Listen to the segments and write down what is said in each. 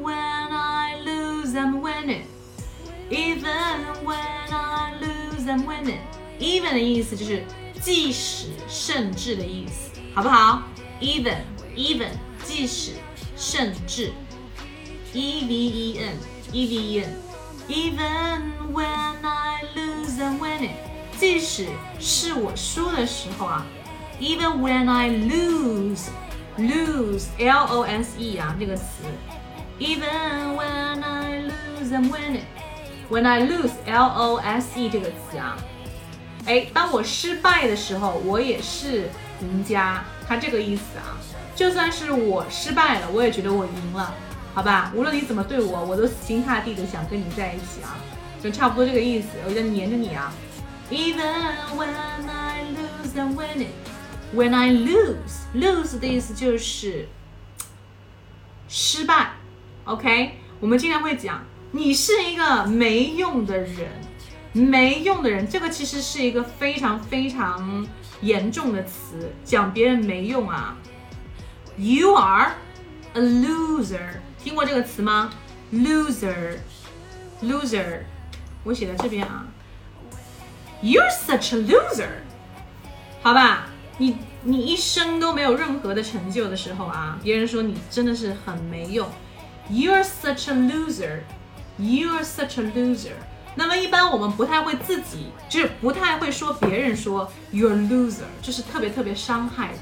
when I lose, I'm winning. Even when I lose, I'm winning. Even 的意思就是即使甚至的意思，好不好？Even, even 即使甚至，E V E N, E V E N. Even when I lose, I'm winning. 即使是我输的时候啊，Even when I lose, Lose, L O S E 啊这个词，Even when I lose, I'm winning. When I lose, L O S E 这个词啊，哎，当我失败的时候，我也是赢家，它这个意思啊。就算是我失败了，我也觉得我赢了，好吧？无论你怎么对我，我都死心塌地的想跟你在一起啊，就差不多这个意思，我就黏着你啊。Even when I lose, I'm winning. When I lose, lose 的意思就是失败。OK，我们经常会讲，你是一个没用的人，没用的人，这个其实是一个非常非常严重的词，讲别人没用啊。You are a loser，听过这个词吗？Loser，loser，我写在这边啊。You're such a loser，好吧，你你一生都没有任何的成就的时候啊，别人说你真的是很没用。You're such a loser，You're such a loser。那么一般我们不太会自己，就是不太会说别人说 You're loser，就是特别特别伤害人，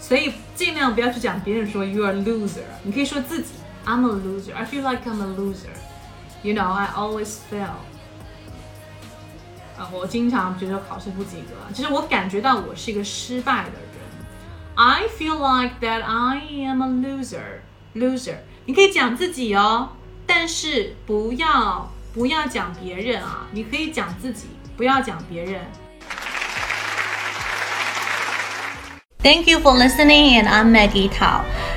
所以尽量不要去讲别人说 You're loser，你可以说自己 I'm a loser，I feel like I'm a loser，You know I always fail。啊，我经常觉得考试不及格，其实我感觉到我是一个失败的人。I feel like that I am a loser. Loser，你可以讲自己哦，但是不要不要讲别人啊，你可以讲自己，不要讲别人。Thank you for listening, and I'm Maggie Tao.